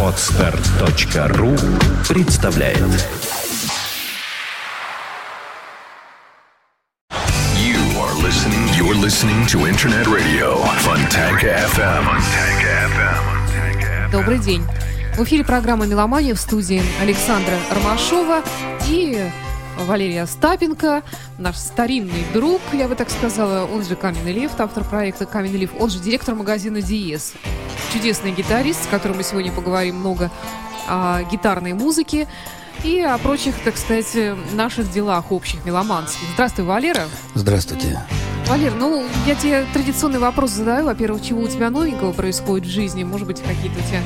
Отстар.ру представляет You are listening. You're listening to Internet Radio Fontanka FM. Добрый день. В эфире программа «Меломания» в студии Александра Ромашова и Валерия Остапенко, наш старинный друг, я бы так сказала, он же Каменный Лев, автор проекта Каменный Лев, он же директор магазина Диес. Чудесный гитарист, с которым мы сегодня поговорим много о гитарной музыке и о прочих, так сказать, наших делах общих, меломанских. Здравствуй, Валера. Здравствуйте. Валер, ну, я тебе традиционный вопрос задаю. Во-первых, чего у тебя новенького происходит в жизни? Может быть, какие-то у тебя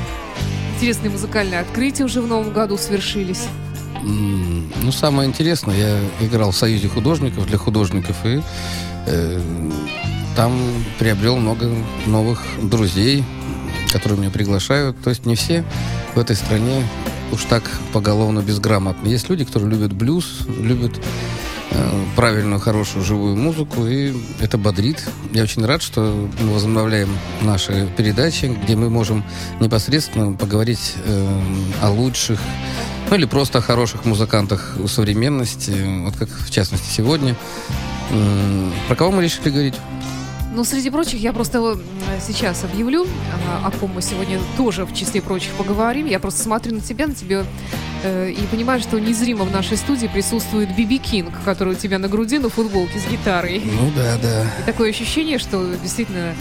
интересные музыкальные открытия уже в новом году свершились? М, Ну, самое интересное, я играл в Союзе художников для художников и э, там приобрел много новых друзей, которые меня приглашают. То есть не все в этой стране уж так поголовно безграмотны. Есть люди, которые любят блюз, любят правильную, хорошую, живую музыку, и это бодрит. Я очень рад, что мы возобновляем наши передачи, где мы можем непосредственно поговорить э, о лучших, ну или просто о хороших музыкантах у современности, вот как в частности сегодня. М, Про кого мы решили говорить? Ну, среди прочих, я просто сейчас объявлю, а, о ком мы сегодня тоже в числе прочих поговорим. Я просто смотрю на тебя, на тебя э, и понимаю, что незримо в нашей студии присутствует Биби Кинг, который у тебя на груди на футболке с гитарой. Ну да, да. И такое ощущение, что действительно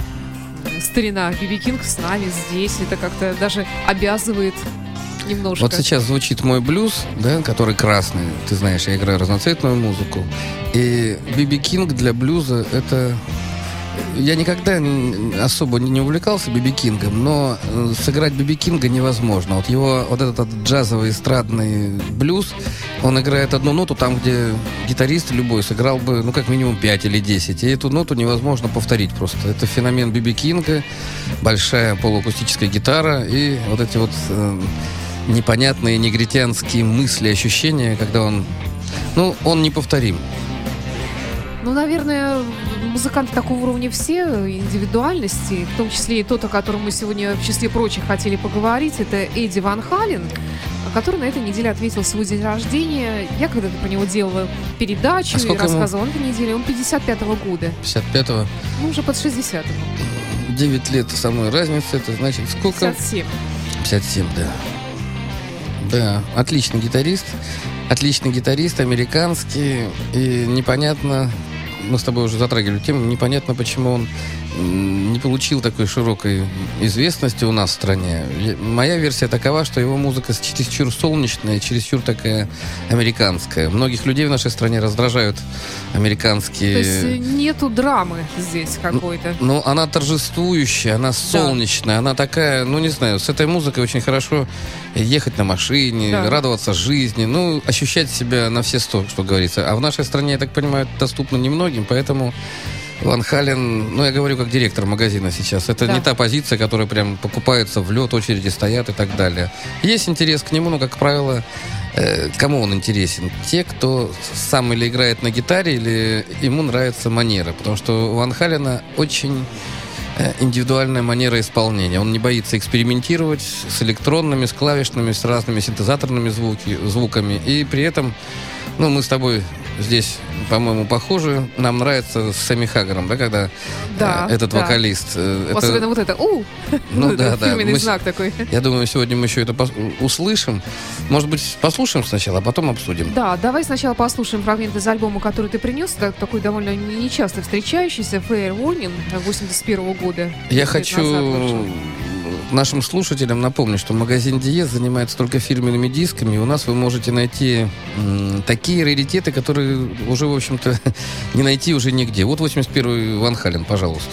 э, старина Биби Кинг с нами здесь. Это как-то даже обязывает немножко. Вот сейчас звучит мой блюз, да, который красный. Ты знаешь, я играю разноцветную музыку. И Би Би Кинг для блюза это... Я никогда особо не увлекался Би Би Кингом, но э, сыграть Би Би Кинга невозможно. Вот его вот этот джазовый эстрадный блюз, он играет одну ноту там, где гитарист любой сыграл бы, ну, как минимум 5 или 10. И эту ноту невозможно повторить просто. Это феномен Би Би Кинга, большая полуакустическая гитара и вот эти вот э, непонятные негритянские мысли, ощущения, когда он... Ну, он неповторим. Ну, наверное, музыканты такого уровня все, индивидуальности, в том числе и тот, о котором мы сегодня в числе прочих хотели поговорить, это Эдди Ван Хален, который на этой неделе отметил свой день рождения. Я когда-то про него делала передачу А и сколько ему? рассказывала на этой неделе. Он 55-го года, 55-го. ну, уже под 60 ему. 9 лет со мной разница, это значит сколько? 57. 57, да. Да, отличный гитарист. Отличный гитарист, американский. И непонятно, мы с тобой уже затрагивали тему, непонятно, почему он не получил такой широкой известности у нас в стране. Моя версия такова, что его музыка чересчур солнечная, чересчур такая американская. Многих людей в нашей стране раздражают американские... То есть э, нету драмы здесь какой-то. Ну, она торжествующая, она солнечная, она такая, ну, не знаю, с этой музыкой очень хорошо ехать на машине, Да. радоваться жизни, ну, ощущать себя на все сто, что говорится. А в нашей стране, я так понимаю, доступно немногим, поэтому Ван Хален, ну, я говорю как директор магазина сейчас, это Да. не та позиция, которая прям покупается в лед, очереди стоят и так далее. Есть интерес к нему, но, как правило, э, кому он интересен? Те, кто сам или играет на гитаре, или ему нравится манера. Потому что у Ван Халена очень э, индивидуальная манера исполнения. Он не боится экспериментировать с электронными, с клавишными, с разными синтезаторными звуки, звуками. И при этом, ну, мы с тобой здесь, по-моему, похожи. Нам нравится с Сэмми Хаггером, да, когда Да, э, этот да. вокалист. э, это- Особенно вот это. У! Ну да, это да. Мы знак такой. Я думаю, сегодня мы еще это услышим. Может быть, послушаем сначала, а потом обсудим. Да, давай сначала послушаем фрагмент из альбома, который ты принес, так- такой довольно нечасто встречающийся, Fair Warning 81 года. Я хочу. Нашим слушателям напомнить, что магазин Диез занимается только фирменными дисками. И у нас вы можете найти м, такие раритеты, которые уже, в общем-то, не найти уже нигде. Вот 81-й Ван Хален, пожалуйста.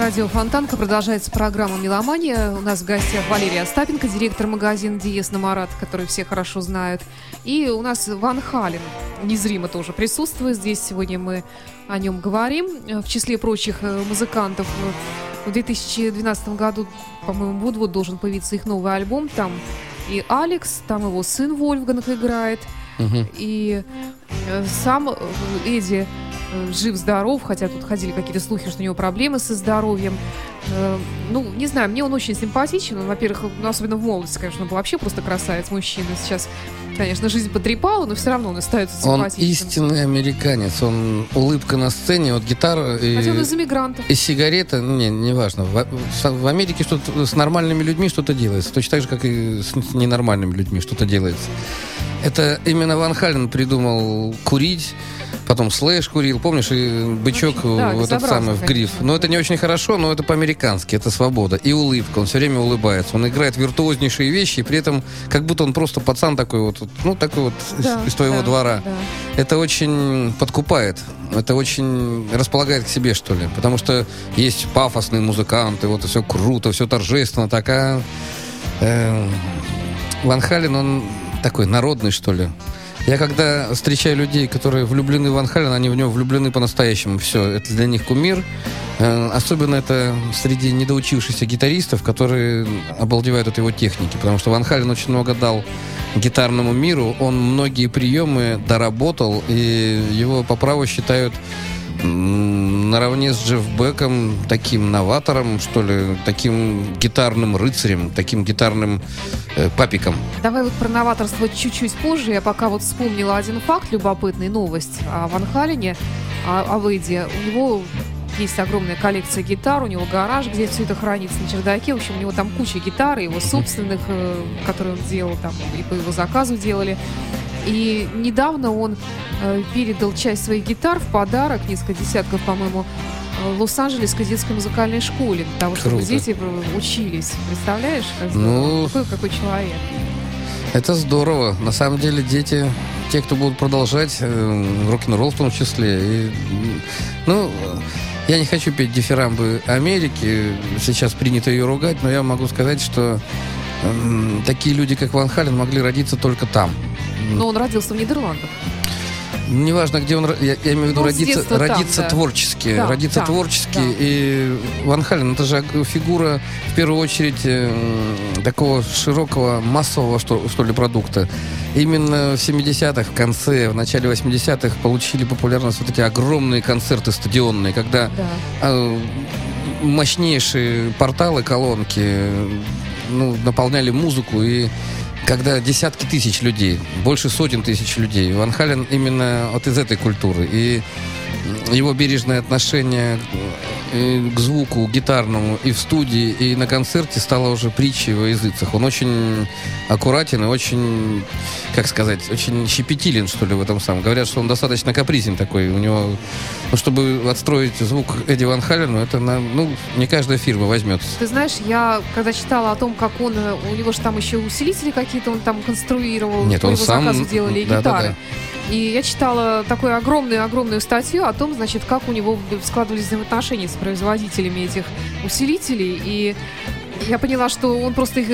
Радио Фонтанка продолжается программа «Меломания». У нас в гостях Валерия Остапенко, директор магазина «Диез на Марат», который все хорошо знают. И у нас Ван Хален, незримо тоже присутствует. Здесь сегодня мы о нем говорим. В числе прочих э, музыкантов в 2012 году, по-моему, вот-вот должен появиться их новый альбом. Там и Алекс, там его сын Вольфганг играет. Угу. И э, сам э, Эдди Э, жив-здоров, хотя тут ходили какие-то слухи, что у него проблемы со здоровьем. Э, ну, не знаю, мне он очень симпатичен. Он, во-первых, ну, особенно в молодости, конечно, он был вообще просто красавец мужчина. Сейчас, конечно, жизнь потрепала, но все равно он остается симпатичным. Он истинный американец. Он улыбка на сцене, вот гитара и... Хотя он из иммигрантов. И сигарета, ну, не, не важно. В, в Америке что-то с нормальными людьми что-то делается. Точно так же, как и с ненормальными людьми что-то делается. Это именно Ван Хален придумал курить, Потом Слэш курил, помнишь, и бычок Очень, да, в этот самый в гриф. Но это не очень хорошо, но это по-американски, это свобода. И улыбка, он все время улыбается. Он играет виртуознейшие вещи, и при этом как будто он просто пацан такой вот, ну, такой вот из- Да, из, твоего да, двора. да. Это очень подкупает, это очень располагает к себе, что ли. Потому что есть пафосные музыканты, вот все круто, все торжественно, такая... Ван Хален, он такой народный, что ли. Я когда встречаю людей, которые влюблены в Ван Халена, они в него влюблены по-настоящему. Все, это для них кумир. Э, Особенно это среди недоучившихся гитаристов, которые обалдевают от его техники. Потому что Ван Хален очень много дал гитарному миру. Он многие приемы доработал, и его по праву считают наравне с Джефф Беком таким новатором, что ли, таким гитарным рыцарем, таким гитарным э, папиком. Давай вот про новаторство чуть-чуть позже. Я пока вот вспомнила один факт, любопытный, новость о Ван Халене, о, о Вейде. У него есть огромная коллекция гитар, у него гараж, где все это хранится на чердаке. В общем, у него там куча гитар, его собственных, э, которые он делал, там и по его заказу делали. И недавно он э, передал часть своих гитар в подарок, несколько десятков, по-моему, э, Лос-Анджелесской детской музыкальной школе, для того, чтобы Круто. дети э, учились. Представляешь? как Ну, какой, какой человек. Это здорово. На самом деле дети, те, кто будут продолжать э, рок-н-ролл в том числе. И, ну, я не хочу петь дифирамбы Америки. Сейчас принято ее ругать, но я могу сказать, что м, такие люди, как Ван Хален, могли родиться только там. Но он родился в Нидерландах. Неважно, где он, я, я имею в виду Ну, родиться, там, родиться да. творчески, Да, родиться да, творчески. да. И Ван Хален, это же фигура, в первую очередь, э, такого широкого, массового, что, что ли, продукта. Именно в 70-х, в конце, в начале 80-х получили популярность вот эти огромные концерты стадионные, когда Да. э, мощнейшие порталы, колонки э, ну, наполняли музыку и когда десятки тысяч людей, больше сотен тысяч людей. Ван Хален именно вот из этой культуры. И его бережное отношение к звуку гитарному и в студии, и на концерте стало уже притчей во языцах. Он очень аккуратен и очень, как сказать, очень щепетилен, что ли, в этом самом. Говорят, что он достаточно капризен такой. У него, ну, чтобы отстроить звук Эдди Ван Халену, это, на, ну, не каждая фирма возьмется. Ты знаешь, я когда читала о том, как он, э, у него же там еще усилители какие-то он там конструировал, Нет, он его сам- делали и да, да, гитары. И я читала такую огромную-огромную статью о том, значит, как у него складывались взаимоотношения с производителями этих усилителей. И я поняла, что он просто их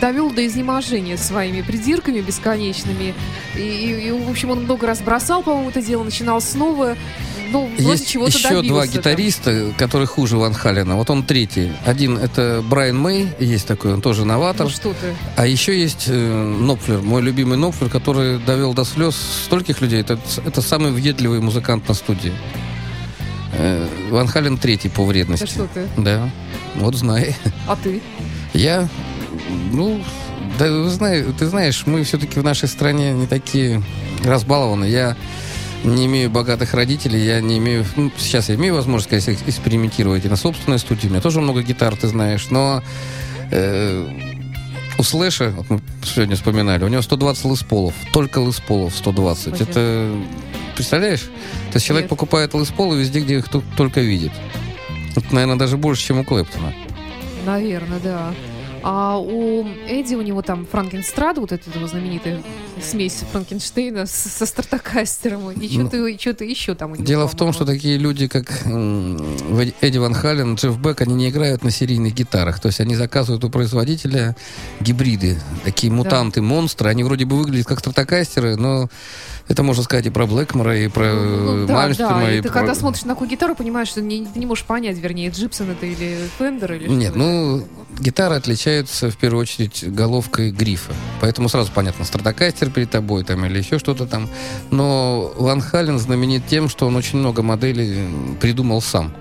довел до изнеможения своими придирками бесконечными. И, и- и, в общем, он много раз бросал, по-моему, это дело, начинал снова. Ну, Есть чего-то еще добился два там. гитариста, которые хуже Ван Халена. Вот он третий. Один это Брайан Мэй, есть такой, он тоже новатор. Ну что ты. А еще есть э, Нопфлер, мой любимый Нопфлер, который довел до слез стольких людей. Это, это самый въедливый музыкант на студии. Э, Ван Хален третий по вредности. Да что ты. Да, вот знай. А ты? Я, ну, да, вы знае- ты знаешь, мы все-таки в нашей стране не такие разбалованы. Я не имею богатых родителей, я не имею... ну, сейчас я имею возможность, конечно, экс- экспериментировать и на собственной студии. У меня тоже много гитар, ты знаешь, но... э, у Слэша, вот мы сегодня вспоминали, у него 120 лысполов. Только лысполов 120. Господи. Это, представляешь? То есть человек покупает лысполы везде, где их только видит. Это, наверное, даже больше, чем у Клэптона. Наверное, да. А у Эдди, у него там Франкенстрада, вот эта его знаменитая смесь Франкенштейна с- со стартакастером, и Ну, что-то что еще там у него. Дело в том, что такие люди, как Эдди- Ван Хален, Джефф Бек, они не играют на серийных гитарах. То есть они заказывают у производителя гибриды, такие мутанты, монстры. Они вроде бы выглядят как стратокастеры, но это можно сказать и про Блэкмора, и про Ну, э, да, Мальмстрома, да, и и ты про- когда смотришь на такую гитару, понимаешь, что не, ты не можешь понять, вернее, Джипсон это или Фендер, или Нет, ну, гитары отличаются в первую очередь головкой грифа. Поэтому сразу понятно, стратокастер перед тобой там или еще что-то там. Но Ван Хален знаменит тем, что он очень много моделей придумал сам.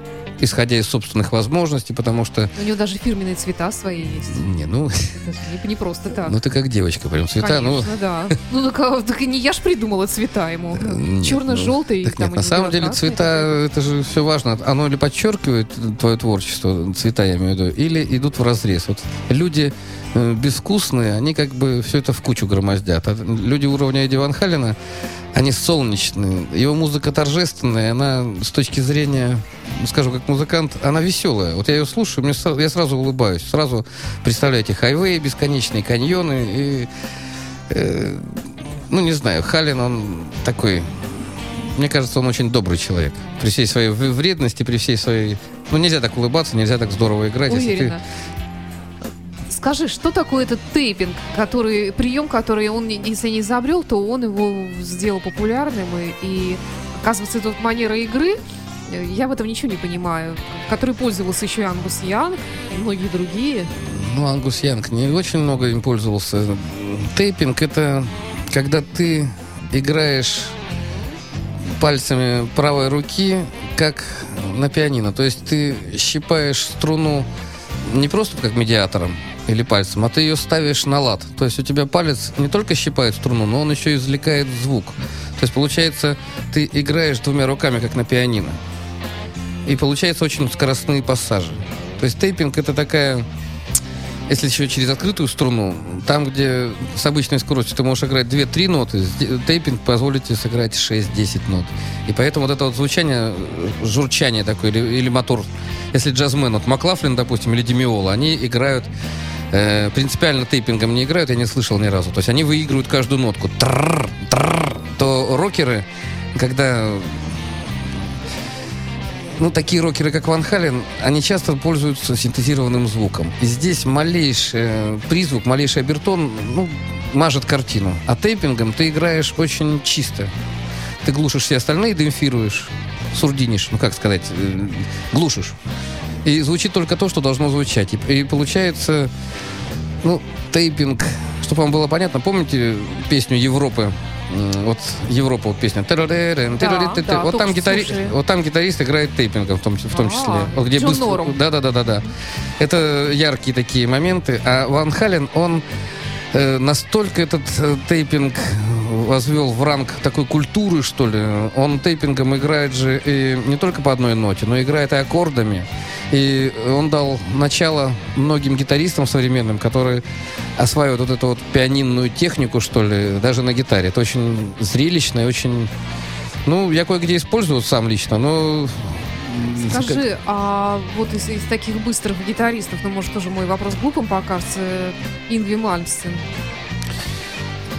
Исходя из собственных возможностей, потому что... У него даже фирменные цвета свои есть. Не, ну, Это не, не просто так. ну ты как девочка, прям цвета, ну... Конечно, да. Ну, так, а, так не я ж придумала цвета ему. нет, Черно-желтый. ну, нет, на самом деле цвета, это же все важно. Оно или подчеркивает твое творчество, цвета я имею в виду, или идут в разрез. Вот люди э, безвкусные, они как бы все это в кучу громоздят. А люди уровня Эдди Ван Халена, они солнечные. Его музыка торжественная, она с точки зрения, скажу, как музыкант, она веселая. Вот я ее слушаю, мне, я сразу улыбаюсь. Сразу представляете хайвей, бесконечные каньоны и... Э, ну, не знаю, Халин, он такой... Мне кажется, он очень добрый человек. При всей своей вредности, при всей своей... Ну, нельзя так улыбаться, нельзя так здорово играть. Если ты Скажи, что такое этот тейпинг, который, прием, который он, если не изобрел, то он его сделал популярным, и, и оказывается, это вот манера игры, я в этом ничего не понимаю, который пользовался еще и Ангус Янг, и многие другие. Ну, Ангус Янг не очень много им пользовался. Тейпинг — это когда ты играешь пальцами правой руки, как на пианино. То есть ты щипаешь струну не просто как медиатором, или пальцем, а ты ее ставишь на лад. То есть у тебя палец не только щипает струну, но он еще извлекает звук. То есть получается, ты играешь двумя руками, как на пианино. И получается очень скоростные пассажи. То есть тейпинг это такая если еще через открытую струну, там, где с обычной скоростью ты можешь играть 2-3 ноты, тейпинг позволит тебе сыграть 6-10 нот. И поэтому вот это вот звучание, журчание такое, или, или мотор, если джазмен, вот Маклафлин, допустим, или Демиола, они играют э, принципиально тейпингом не играют, я не слышал ни разу. То есть они выигрывают каждую нотку. Тррр, тррр. То рокеры, когда ну, такие рокеры, как Ван Хален, они часто пользуются синтезированным звуком. И здесь малейший призвук, малейший обертон, ну, мажет картину. А тейпингом ты играешь очень чисто. Ты глушишь все остальные, демпфируешь, сурдинишь, ну, как сказать, э, глушишь. И звучит только то, что должно звучать. И, и получается, ну, тейпинг, чтобы вам было понятно, помните песню Европы? Вот Европа, вот песня. Да, да, вот, там гитарист, вот там гитарист играет тейпингом в том, в том числе. А, где быстро, да, да, да, да, да. Это яркие такие моменты. А Ван Хален, он э, настолько этот э, тейпинг возвел в ранг такой культуры, что ли. Он тейпингом играет же и не только по одной ноте, но играет и аккордами. И он дал начало многим гитаристам современным, которые осваивают вот эту вот пианинную технику, что ли, даже на гитаре. Это очень зрелищно и очень... Ну, я кое-где использую сам лично, но Скажи, а вот из, из таких быстрых гитаристов, ну, может, тоже мой вопрос глупым покажется, Ингви Мальмстен.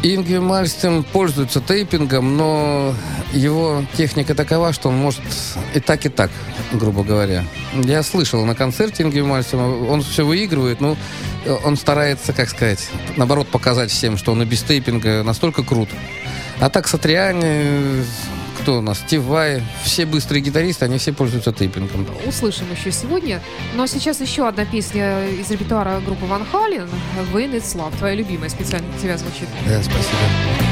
Ингви Мальстин пользуется тейпингом, но его техника такова, что он может и так, и так, грубо говоря. Я слышал на концерте Ингви Мальстина, он все выигрывает, но он старается, как сказать, наоборот, показать всем, что он и без тейпинга настолько крут. А так Сатриани кто у нас? Стив Вай, все быстрые гитаристы, они все пользуются тейпингом. Услышим еще сегодня. Но сейчас еще одна песня из репертуара группы Ван Хален «When It's Love». Твоя любимая специально для тебя звучит. Да, спасибо.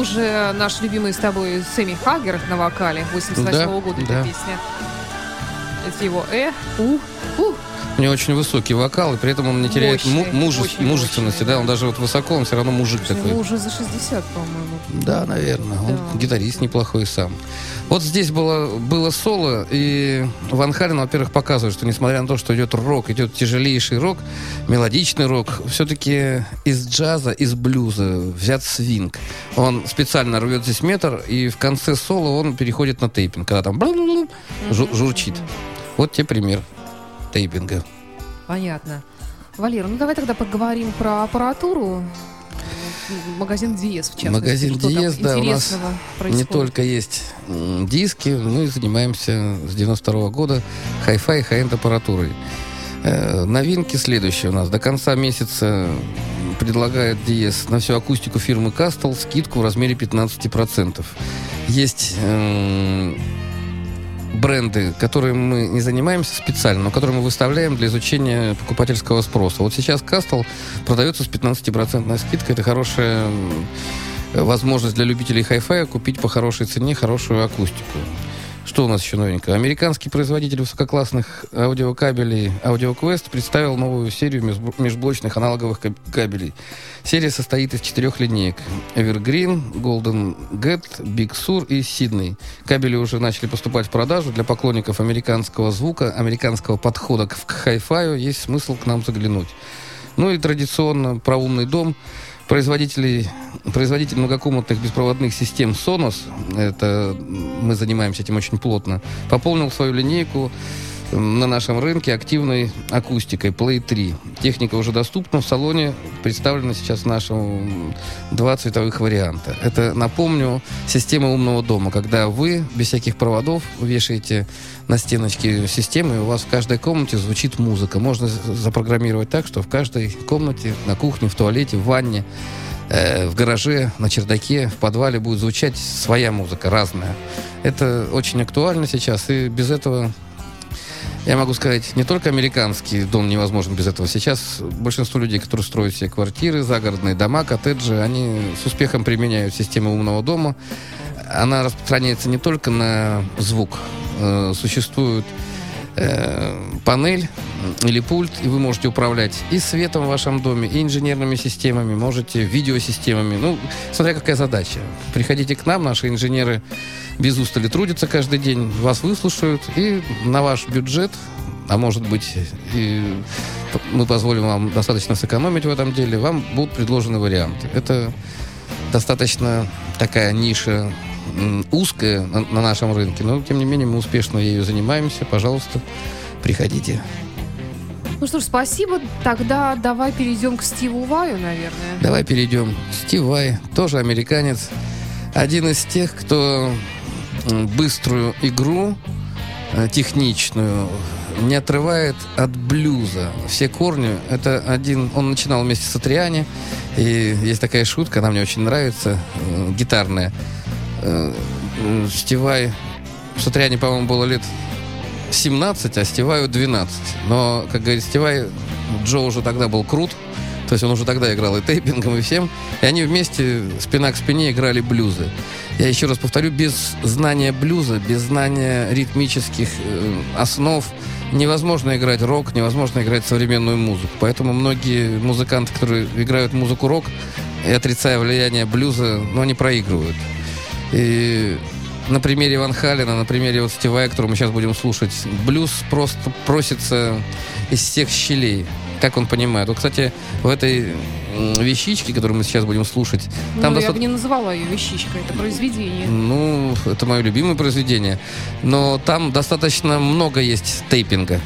Уже наш любимый с тобой Сэмми Хаггер на вокале 88 Да, года да. эта песня. Это его «Э», «У», «У». У него очень высокий вокал, и при этом он не теряет му- Мощный, мужес- очень мужественности. мощный, Да, он даже вот высоко, он все равно мужик такой. Ему уже за 60, по-моему. Да, наверное. Он Да. гитарист неплохой сам. Вот здесь было, было соло, и Ван Хален, во-первых, показывает, что несмотря на то, что идет рок, идет тяжелейший рок, мелодичный рок, все-таки из джаза, из блюза взят свинг. Он специально рвет здесь метр, и в конце соло он переходит на тэппинг, когда там журчит. Вот тебе пример тэппинга. Понятно. Валера, ну давай тогда поговорим про аппаратуру. Магазин Диез, в частности. Магазин Что Диез, да, у нас интересного Не происходит? только есть диски, мы занимаемся с 92 года хай-фай и хай-энд аппаратурой. Э, новинки следующие у нас. До конца месяца предлагает Диез на всю акустику фирмы Castle скидку в размере 15%. Есть бренды, которые мы не занимаемся специально, но которые мы выставляем для изучения покупательского спроса. Вот сейчас Castle продается с 15% скидкой. Это хорошая возможность для любителей хай-фая купить по хорошей цене хорошую акустику. Что у нас еще новенькое? Американский производитель высококлассных аудиокабелей AudioQuest представил новую серию межб- межблочных аналоговых каб- кабелей. Серия состоит из четырех линеек. Evergreen, Golden Gate, Big Sur и Sydney. Кабели уже начали поступать в продажу. Для поклонников американского звука, американского подхода к хай-фаю есть смысл к нам заглянуть. Ну и традиционно про умный дом. Производителей, производитель многокомнатных беспроводных систем Sonos, это мы занимаемся этим очень плотно, пополнил свою линейку на нашем рынке активной акустикой Play 3. Техника уже доступна в салоне, представлена сейчас в нашем м, два цветовых варианта. Это, напомню, система умного дома, когда вы без всяких проводов вешаете на стеночке системы, и у вас в каждой комнате звучит музыка. Можно запрограммировать так, что в каждой комнате, на кухне, в туалете, в ванне, э, в гараже, на чердаке, в подвале будет звучать своя музыка, разная. Это очень актуально сейчас, и без этого я могу сказать, не только американский дом невозможен без этого. Сейчас большинство людей, которые строят себе квартиры, загородные дома, коттеджи, они с успехом применяют систему умного дома. Она распространяется не только на звук. Э, Существует э, панель или пульт, и вы можете управлять и светом в вашем доме, и инженерными системами, можете видеосистемами. Ну, смотря какая задача. Приходите к нам, наши инженеры без устали трудятся каждый день, вас выслушают, и на ваш бюджет, а может быть, и мы позволим вам достаточно сэкономить в этом деле, вам будут предложены варианты. Это достаточно такая ниша узкая на, на нашем рынке, но тем не менее мы успешно ею занимаемся. Пожалуйста, приходите. Ну что ж, спасибо. Тогда давай перейдем к Стиву Ваю, наверное. Давай перейдем. Стив Вай, тоже американец. Один из тех, кто быструю игру, э, техничную, не отрывает от блюза. Все корни, это один... Он начинал вместе с Атриани, и есть такая шутка, она мне очень нравится, э, гитарная. Э, Стивай... Сатриани, по-моему, было лет 17, а Стиваю 12. Но, как говорит Стивай, Джо уже тогда был крут, то есть он уже тогда играл и тейпингом, и всем. И они вместе, спина к спине, играли блюзы. Я еще раз повторю, без знания блюза, без знания ритмических э, основ невозможно играть рок, невозможно играть современную музыку. Поэтому многие музыканты, которые играют музыку рок, и отрицая влияние блюза, ну, они проигрывают. И на примере Ван Халена, на примере вот Стивая, который мы сейчас будем слушать, блюз просто просится из всех щелей. Как он понимает. Вот, кстати, в этой вещичке, которую мы сейчас будем слушать, там ну, я доста- бы не называла ее вещичкой, это произведение. Ну, это мое любимое произведение. Но там достаточно много есть тейпинга.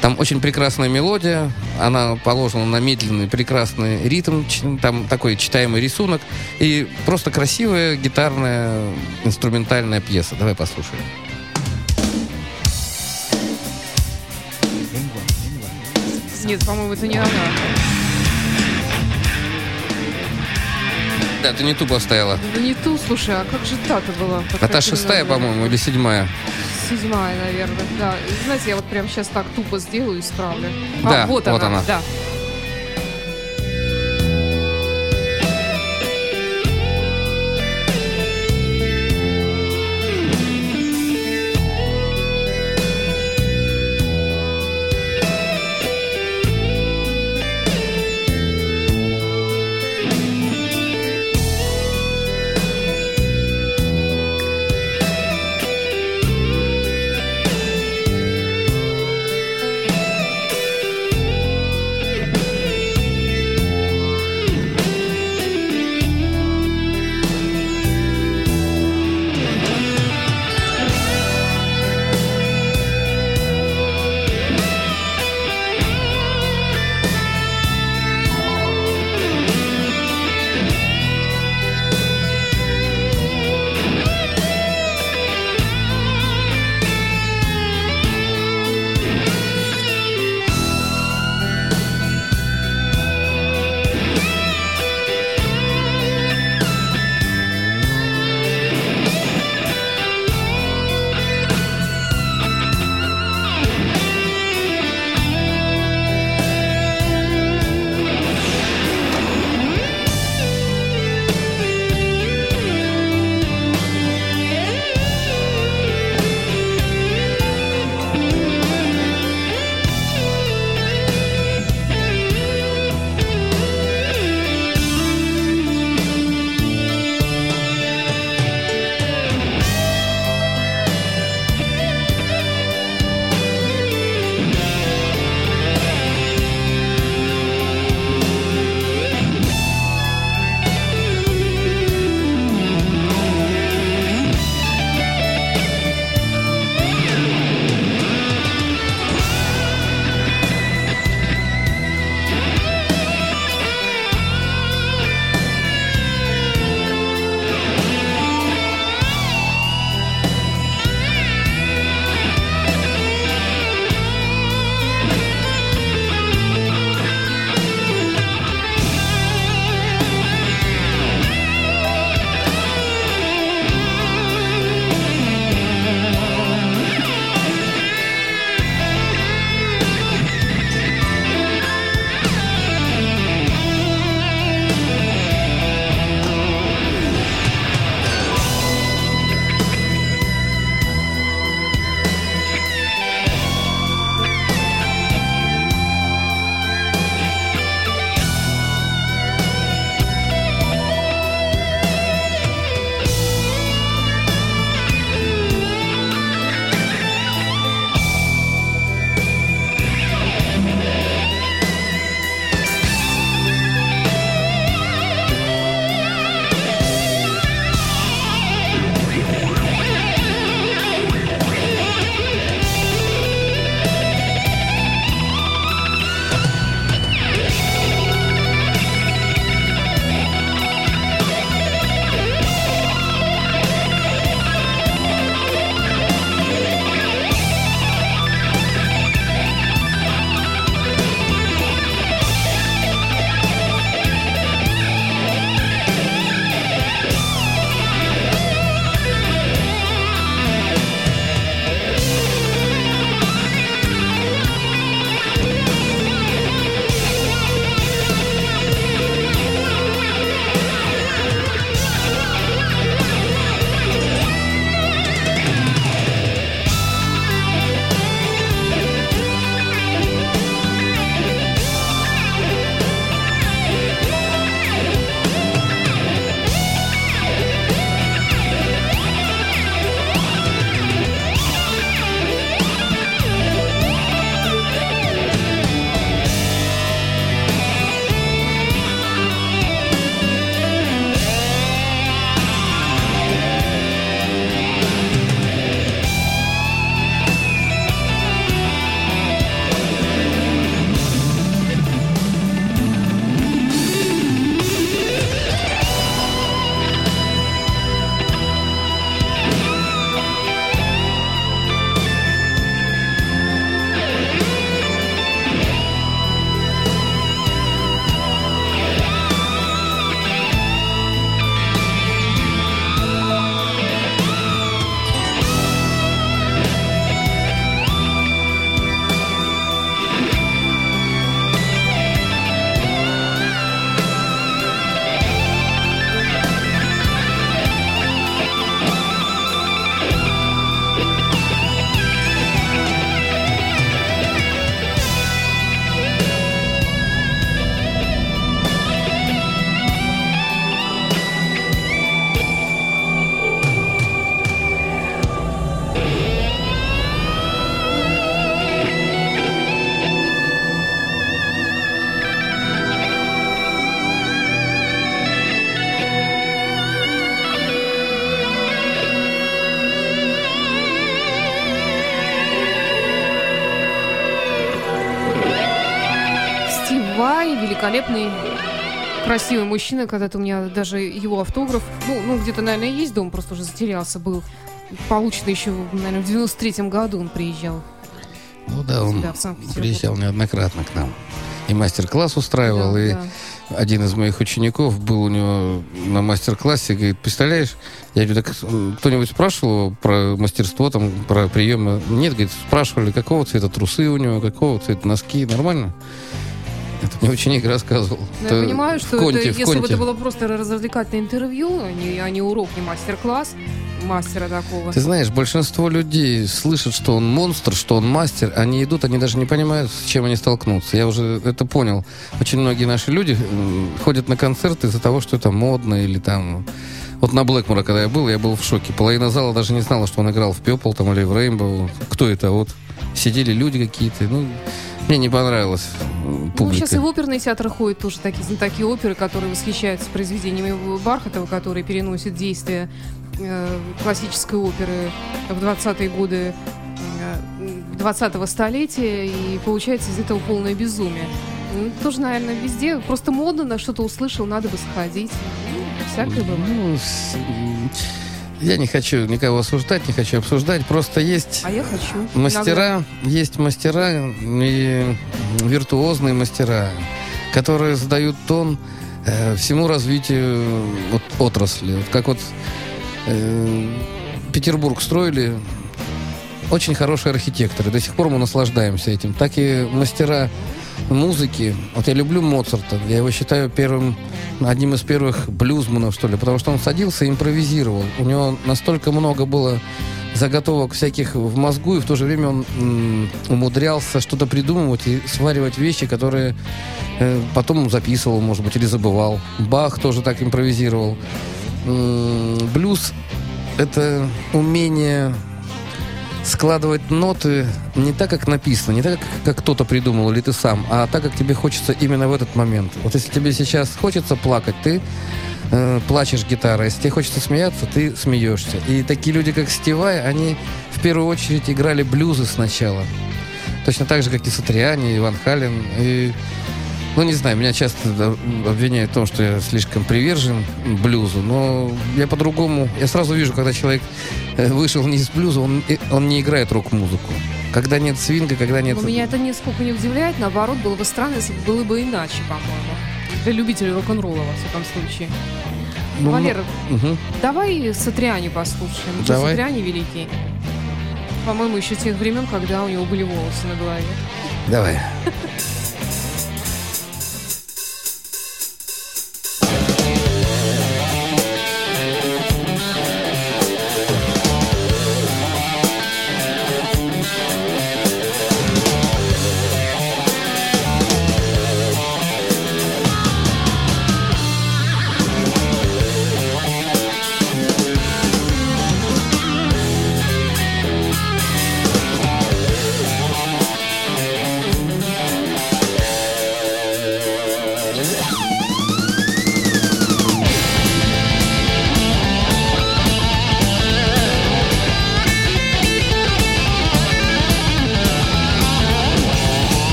Там очень прекрасная мелодия, она положена на медленный, прекрасный ритм, там такой читаемый рисунок и просто красивая гитарная инструментальная пьеса. Давай послушаем. Нет, по-моему, это не она. Да, ты не ту поставила. Да не ту, слушай, а как же та-то была? А та шестая, по-моему, или седьмая. Седьмая, наверное, да. Знаете, я вот прям сейчас так тупо сделаю и исправлю. Да, а, вот, вот она, она. да. Великолепный, красивый мужчина. Когда-то у меня даже его автограф, ну, ну где-то, наверное, есть дом, просто уже затерялся, был получен еще, наверное, в 93-м году он приезжал. Ну да, он приезжал неоднократно к нам. И мастер-класс устраивал, да, и да один из моих учеников был у него на мастер-классе, говорит, представляешь, я говорю, так кто-нибудь спрашивал его про мастерство, там, про приемы? Нет, говорит, спрашивали, какого цвета трусы у него, какого цвета носки, нормально? Это мне ученик рассказывал. Но ну, я понимаю, что конте, это, если бы это было просто развлекательное интервью, а не, а не урок, не мастер-класс, мастера такого. Ты знаешь, большинство людей слышат, что он монстр, что он мастер, они идут, они даже не понимают, с чем они столкнутся. Я уже это понял. Очень многие наши люди ходят на концерты из-за того, что это модно или там... Вот на Блэкмора, когда я был, я был в шоке. Половина зала даже не знала, что он играл в Пепл там или в Рейнбоу. Кто это? Вот сидели люди какие-то. Ну, мне не понравилось публика. Ну, сейчас и в оперный театр ходят тоже такие знатоки оперы, которые восхищаются произведениями Бархатова, которые переносят действия Э, классической оперы в 20-е годы 20-го э, столетия, и получается из этого полное безумие. Ну, тоже, наверное, везде. Просто модно, на что-то услышал, надо бы сходить. Ну, всякое бывает. Ну, я не хочу никого осуждать, не хочу обсуждать. Просто есть а я хочу. мастера, Иногда. есть мастера и виртуозные мастера, которые задают тон э, всему развитию вот, отрасли. Вот как вот Э, Петербург строили очень хорошие архитекторы. До сих пор мы наслаждаемся этим. Так и мастера музыки. Вот я люблю Моцарта. Я его считаю первым, одним из первых блюзманов, что ли. Потому что он садился и импровизировал. У него настолько много было заготовок всяких в мозгу, и в то же время он м, умудрялся что-то придумывать и сваривать вещи, которые э, потом записывал, может быть, или забывал. Бах тоже так импровизировал блюз — это умение складывать ноты не так, как написано, не так, как кто-то придумал или ты сам, а так, как тебе хочется именно в этот момент. Вот если тебе сейчас хочется плакать, ты э, плачешь гитарой. Если тебе хочется смеяться, ты смеешься. И такие люди, как Стивай, они в первую очередь играли блюзы сначала. Точно так же, как и Сатриани, и Ван Хален. И ну, не знаю, меня часто обвиняют в том, что я слишком привержен блюзу, но я по-другому... Я сразу вижу, когда человек э, вышел не из блюза, он, он не играет рок-музыку. Когда нет свинга, когда нет... Но меня это нисколько не удивляет, наоборот, было бы странно, если бы было бы иначе, по-моему. Для любителей рок-н-ролла, во всяком случае. Ну, Валера, ну, угу. давай Сатриани послушаем. Давай. Сатриани великий. По-моему, еще тех времен, когда у него были волосы на голове. Давай.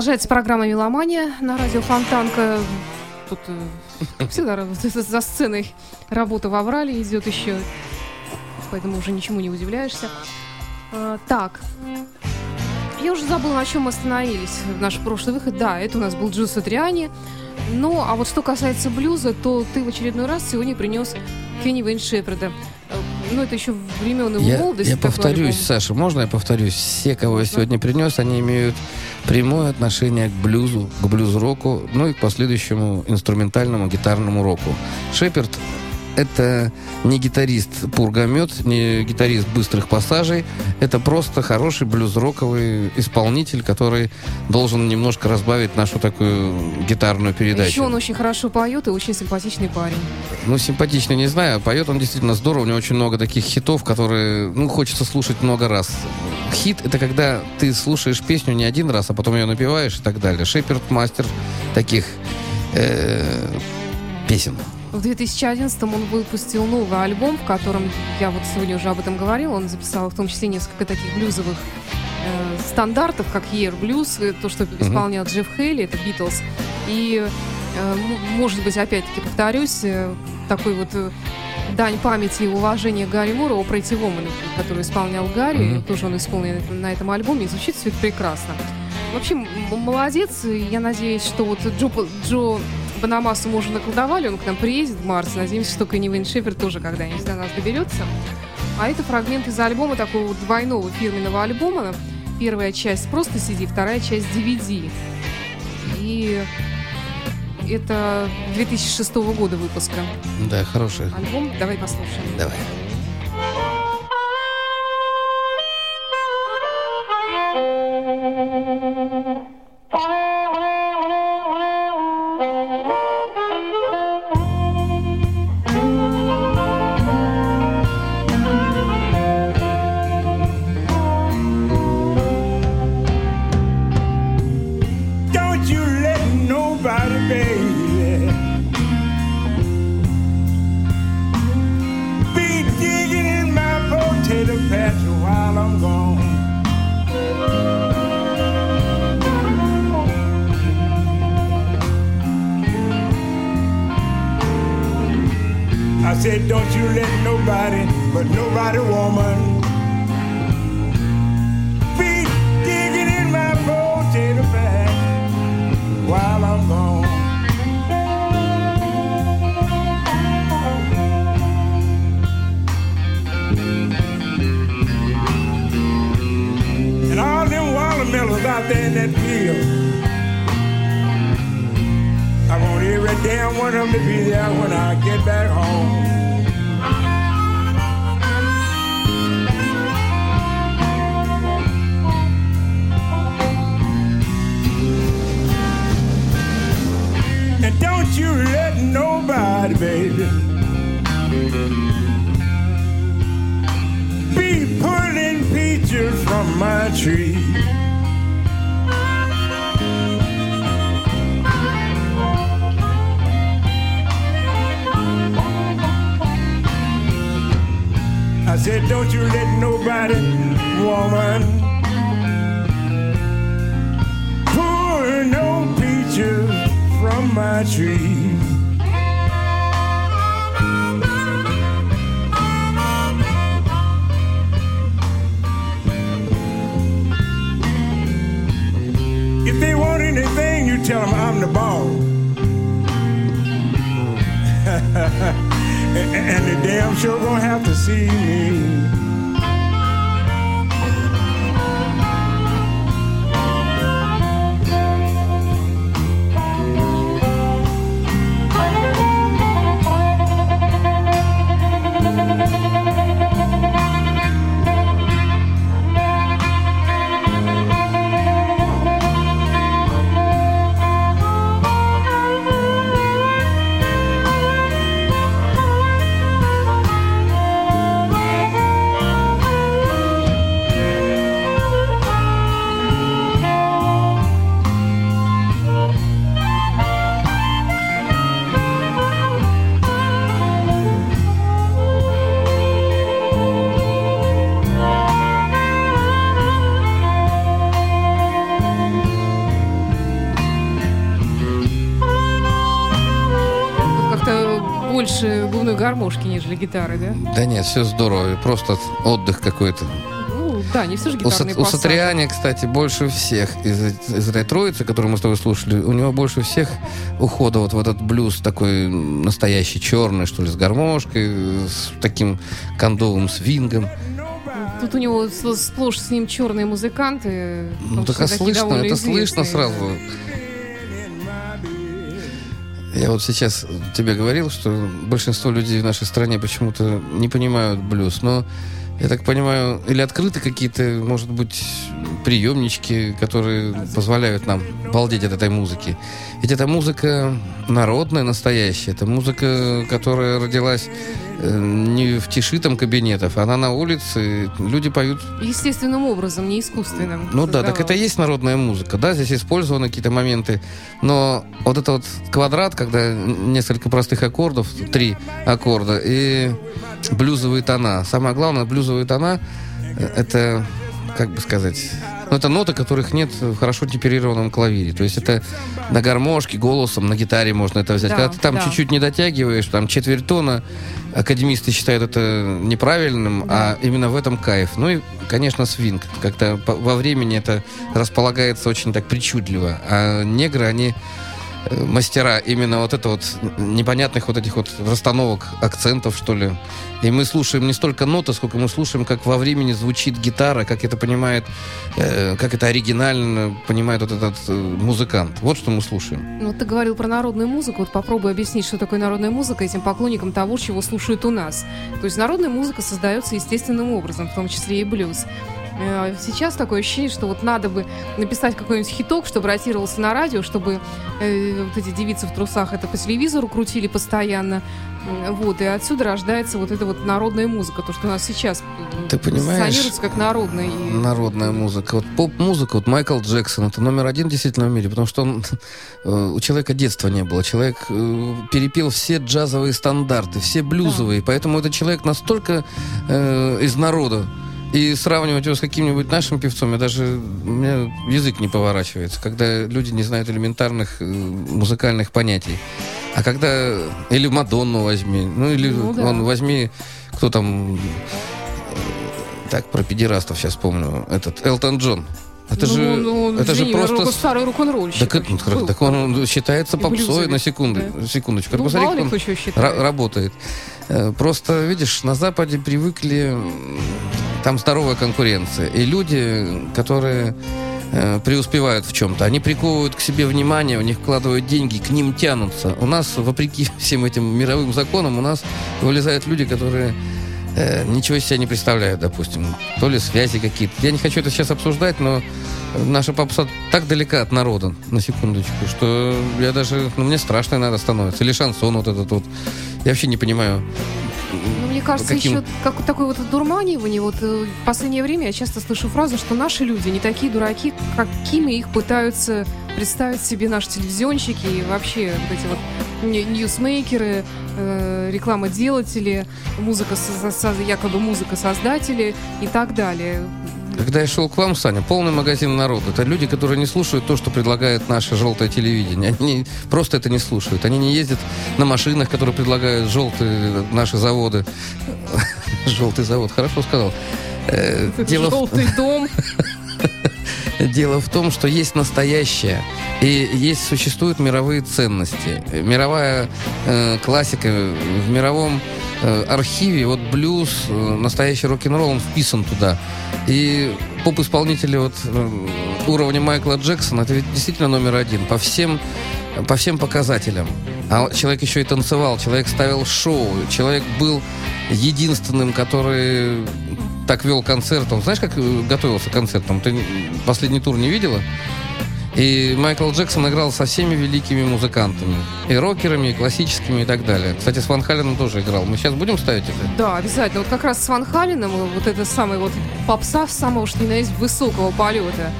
Продолжается программа «Меломания» на радио Фонтанка. Тут э, всегда за сценой работа в Аврале идет еще, поэтому уже ничему не удивляешься. А, так, я уже забыла, на чем мы остановились в наш прошлый выход. Да, это у нас был Джо Сатриани. Ну, а вот что касается блюза, то ты в очередной раз сегодня принес Кенни Вейн Шеперда. Э, Ну, это еще времен его Я, молодости. я повторюсь, альбом. Саша, можно я повторюсь? Все, кого я сегодня принес, они имеют прямое отношение к блюзу, к блюз-року, ну и к последующему инструментальному гитарному року. Шеперд это не гитарист пургомет, не гитарист быстрых пассажей. Это просто хороший блюз-роковый исполнитель, который должен немножко разбавить нашу такую гитарную передачу. Еще он очень хорошо поет и очень симпатичный парень. Ну, симпатичный, не знаю. а Поет он действительно здорово. У него очень много таких хитов, которые, ну, хочется слушать много раз. Хит — это когда ты слушаешь песню не один раз, а потом ее напеваешь и так далее. Шеперд — мастер таких э, песен. В 2011 он выпустил новый альбом, в котором, я вот сегодня уже об этом говорила, он записал в том числе несколько таких блюзовых э, стандартов, как Year Blues, э, то, что исполнял Джефф Хейли, это Битлз. И, э, может быть, опять-таки повторюсь, э, такой вот э, дань памяти и уважения Гарри Мура о Пройти Вомана, который исполнял Гарри, Мгм. тоже он исполнил на этом альбоме, и звучит все это прекрасно. В общем, м- молодец, я надеюсь, что вот Джо, Джо Банамасу мы уже наколдовали, он к нам приедет в марте. Надеемся, что Кенни Шефер тоже когда-нибудь до нас доберется. А это фрагмент из альбома, такого двойного фирменного альбома. Первая часть просто CD, вторая часть DVD. И это 2006 года выпуска Да, хороший. альбом. Давай послушаем. Давай. Nobody, woman, be digging in my potato patch while I'm gone. And all them watermelons out there in that field. I want every damn one of them to be there when I get back home. Don't you let nobody, baby, be pulling peaches from my tree. I said, don't you let nobody, woman, from my tree. If they want anything, you tell them I'm the boss. and, they damn sure gonna have to see me. Гармошки, нежели гитары, да? Да нет, все здорово. Просто отдых какой-то. Ну, да, не все же У, гитарные у пассажи. Сатриани, кстати, больше всех из, из этой троицы, которую мы с тобой слушали, у него больше всех ухода вот в этот блюз такой настоящий, черный, что ли, с гармошкой, с таким кондовым свингом. Тут у него сплошь с ним черные музыканты. Ну так а слышно, это слышно сразу. Я вот сейчас тебе говорил, что большинство людей в нашей стране почему-то не понимают блюз, но я так понимаю, или открыты какие-то, может быть, приемнички, которые позволяют нам балдеть от этой музыки. Ведь эта музыка народная, настоящая. Это музыка, которая родилась э, не в тиши там кабинетов, она на улице, люди поют Естественным образом, не искусственным. ну да, так это и есть народная музыка. Да, здесь использованы какие-то моменты. Но вот это вот квадрат, когда несколько простых аккордов, три аккорда, и блюзовые тона. Самое главное, блюзовые тона, это, как бы сказать, ну, это ноты, которых нет в хорошо темперированном клавире. То есть это на гармошке, голосом, на гитаре можно это взять. Да, Когда ты там да. чуть-чуть не дотягиваешь, там четверть тона, академисты считают это неправильным, а именно в этом кайф. Ну и, конечно, свинг. Как-то во времени это располагается очень так причудливо. А негры, они мастера именно вот это вот непонятных вот этих вот расстановок, акцентов, что ли. И мы слушаем не столько ноты, сколько мы слушаем, как во времени звучит гитара, как это понимает, э, как это оригинально понимает вот этот э, музыкант. Вот что мы слушаем. Ну, ты говорил про народную музыку. Вот попробуй объяснить, что такое народная музыка этим поклонникам того, чего слушают у нас. То есть народная музыка создается естественным образом, в том числе и блюз. Э, Сейчас такое ощущение, что вот надо бы написать какой-нибудь хиток, чтобы ротировался на радио, чтобы э, вот эти девицы в трусах это по телевизору крутили постоянно. Вот, и отсюда рождается вот эта вот народная музыка, то, что у нас сейчас Ты понимаешь, как народная. Народная музыка. Вот поп-музыка, вот Майкл Джексон, это номер один действительно в мире, потому что он, э, у человека детства не было. Человек э, перепел все джазовые стандарты, все блюзовые, поэтому этот человек настолько э, из народа. И сравнивать его с каким-нибудь нашим певцом, я даже, у меня язык не поворачивается, когда люди не знают элементарных э, музыкальных понятий. А когда, или Мадонну возьми, ну или Ну да. он возьми, кто там, так, про педерастов сейчас помню. Этот Элтон Джон. Это Ну, же, ну, это же извини, просто... рок- старый рок-н-ролльщик. Так, это- Был. так он считается И попсой на секунду, да. секундочку. Ну, Посмотри, как он ра- работает. Э, Просто, видишь, на Западе привыкли, там здоровая конкуренция. И люди, которые э, преуспевают в чем-то, они приковывают к себе внимание, у них вкладывают деньги, к ним тянутся. У нас, вопреки всем этим мировым законам, у нас вылезают люди, которые э, ничего из себя не представляют, допустим. То ли связи какие-то. Я не хочу это сейчас обсуждать, но наша попса так далека от народа, на секундочку, что я даже, ну, мне страшно иногда становится. Или шансон вот этот вот. Я вообще не понимаю. Мне кажется, каким- еще как такое вот одурманивание. Вот э, в последнее время я часто слышу фразу, что наши люди не такие дураки, какими их пытаются представить себе наши телевизионщики и вообще вот эти вот нью- ньюсмейкеры, э, рекламоделатели, музыка, со- со- якобы музыка создатели и так далее. Когда я шел к вам, Саня, полный магазин народа. Это люди, которые не слушают то, что предлагает наше желтое телевидение. Они просто это не слушают. Они не ездят на машинах, которые предлагают желтые наши заводы. Желтый завод, хорошо сказал. Э, Дело Желтый дом. Дело в том, что есть настоящее, и есть, существуют мировые ценности. Мировая э, классика в мировом э, архиве, вот блюз, э, настоящий рок-н-ролл, он вписан туда. И поп-исполнители вот э, уровня Майкла Джексона, это ведь действительно номер один по всем, по всем показателям. А человек еще и танцевал, человек ставил шоу, человек был единственным, который так вел концерт. Он, знаешь, как э, готовился к концертам? Ты последний тур не видела? И Майкл Джексон играл со всеми великими музыкантами. И рокерами, и классическими, и так далее. Кстати, с Ван Халеном тоже играл. Мы сейчас будем ставить это? Да, обязательно. Вот как раз с Ван Халином, э, вот это самый вот попса самого, что ни на есть, высокого полета.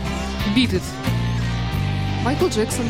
Beat. Майкл Джексон.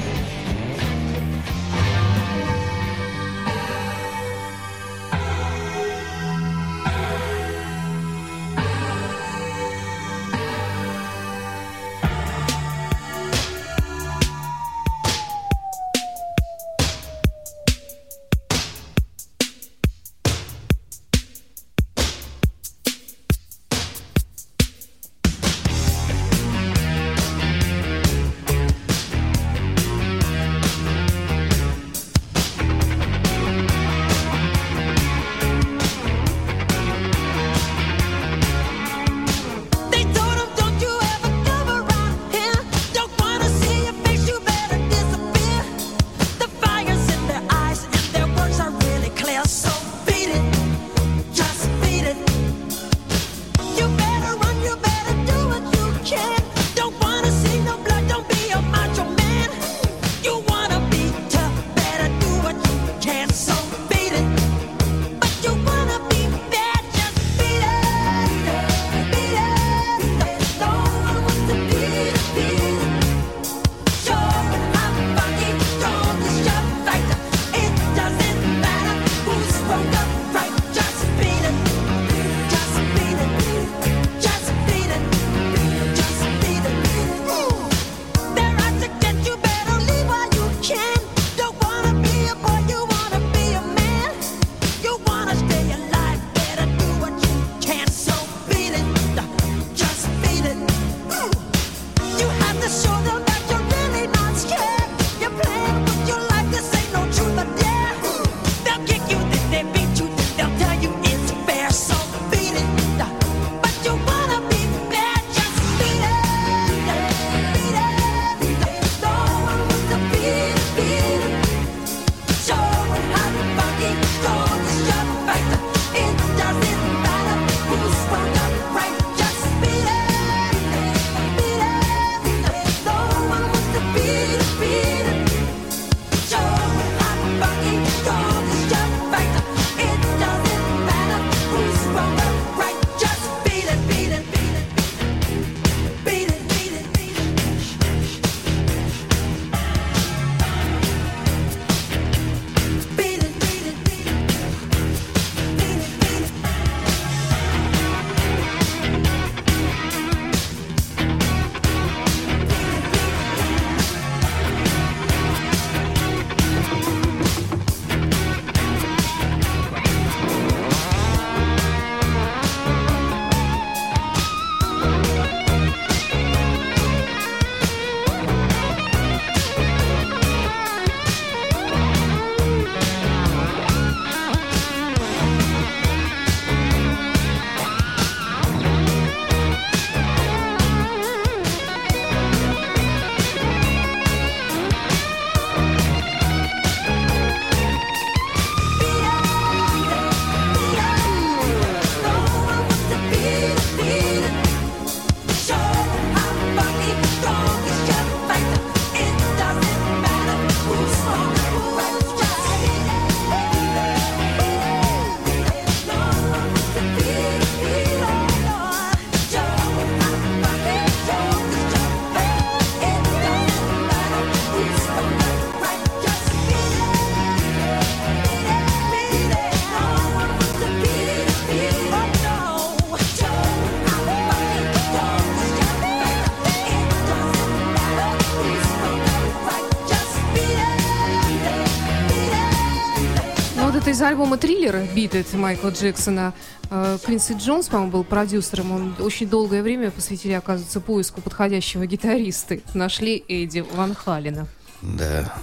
Это из альбома «Триллер» «Beat It» Майкла Джексона. Э, Квинси Джонс, по-моему, был продюсером. Он очень долгое время посвятили, оказывается, поиску подходящего гитариста. Нашли Эдди Ван Халина. Да.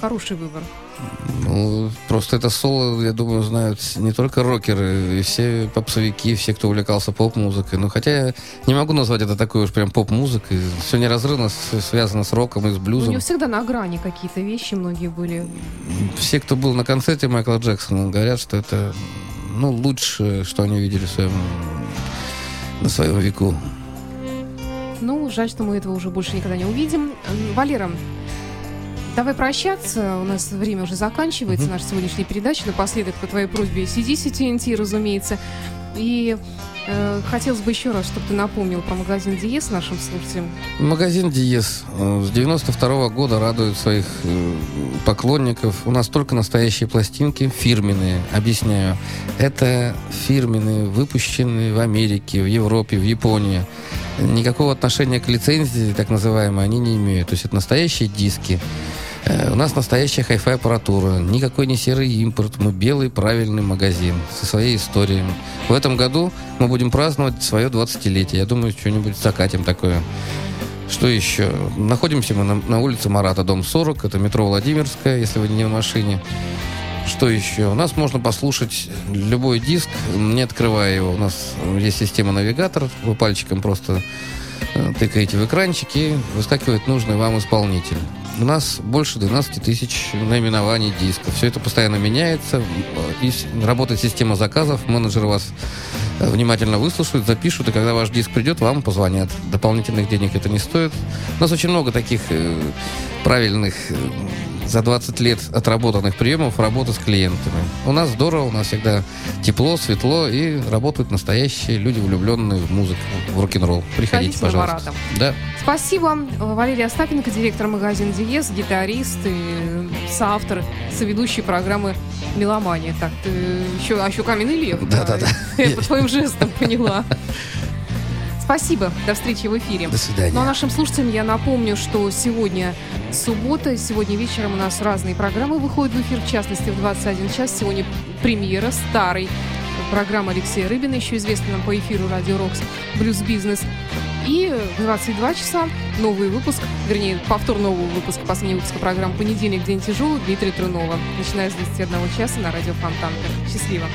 Хороший выбор. Ну, просто это соло, я думаю, знают не только рокеры, и все попсовики, все, кто увлекался поп-музыкой. Ну, хотя я не могу назвать это такой уж прям поп-музыкой. Все неразрывно связано с роком и с У блюзом. него всегда на грани какие-то вещи многие были. Все, кто был на концерте Майкла Джексона, говорят, что это ну, лучшее, что они видели в своем, на своем веку. Ну, жаль, что мы этого уже больше никогда не увидим. Валера, давай прощаться. У нас время уже заканчивается, наша сегодняшняя передача. Напоследок, по твоей просьбе, CDC TNT, разумеется. И э, хотелось бы еще раз, чтобы ты напомнил про магазин Диес нашим слушателям. Магазин Диес э, с 92 года радует своих э, поклонников. У нас только настоящие пластинки, фирменные, объясняю. Это фирменные, выпущенные в Америке, в Европе, в Японии. Никакого отношения к лицензии, так называемой, они не имеют. То есть это настоящие диски. Э, У нас настоящая хай-фай аппаратура, никакой не серый импорт, мы белый правильный магазин со своей историей. В этом году мы будем праздновать свое 20-летие. Я думаю, что-нибудь закатим такое. Что еще? Находимся мы на, на улице Марата, дом 40, это метро Владимирская, если вы не в машине. Что еще? У нас можно послушать любой диск, не открывая его. У нас есть система навигатор, вы пальчиком просто тыкаете в экранчик и выскакивает нужный вам исполнитель. У нас больше 12 тысяч наименований дисков. Все это постоянно меняется. э, И работает система заказов. Менеджеры вас э, внимательно выслушают, запишут, и когда ваш диск придет, вам позвонят. Дополнительных денег это не стоит. У нас очень много таких э, правильных, э, за 20 лет отработанных приемов работы с клиентами. У нас здорово, у нас всегда тепло, светло и работают настоящие люди, влюбленные в музыку, в рок-н-ролл. Приходите, Ходите на пожалуйста. Да. Спасибо. Валерия Остапенко, директор магазина Диез, гитарист и соавтор, соведущий программы «Меломания». Так, ты еще, а еще «Каменный лев». Да-да-да. Я по твоим жестам поняла. Спасибо. До встречи в эфире. До свидания. Ну а нашим слушателям я напомню, что сегодня суббота, сегодня вечером у нас разные программы выходят в эфир, в частности в 21 час. Сегодня премьера старой программы Алексея Рыбина, еще известной нам по эфиру Радио Рокс «Блюз Бизнес». И в 22 часа новый выпуск, вернее, повтор нового выпуска, последний выпуск программы «Понедельник. День тяжелый» Дмитрия Трунова. Начиная с 21 часа на радио Фонтанка. Счастливо.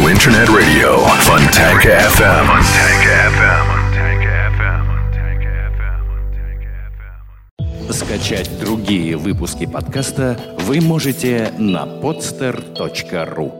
To Internet Radio. Fontanka FM. Скачать другие выпуски подкаста вы можете на podster.ru.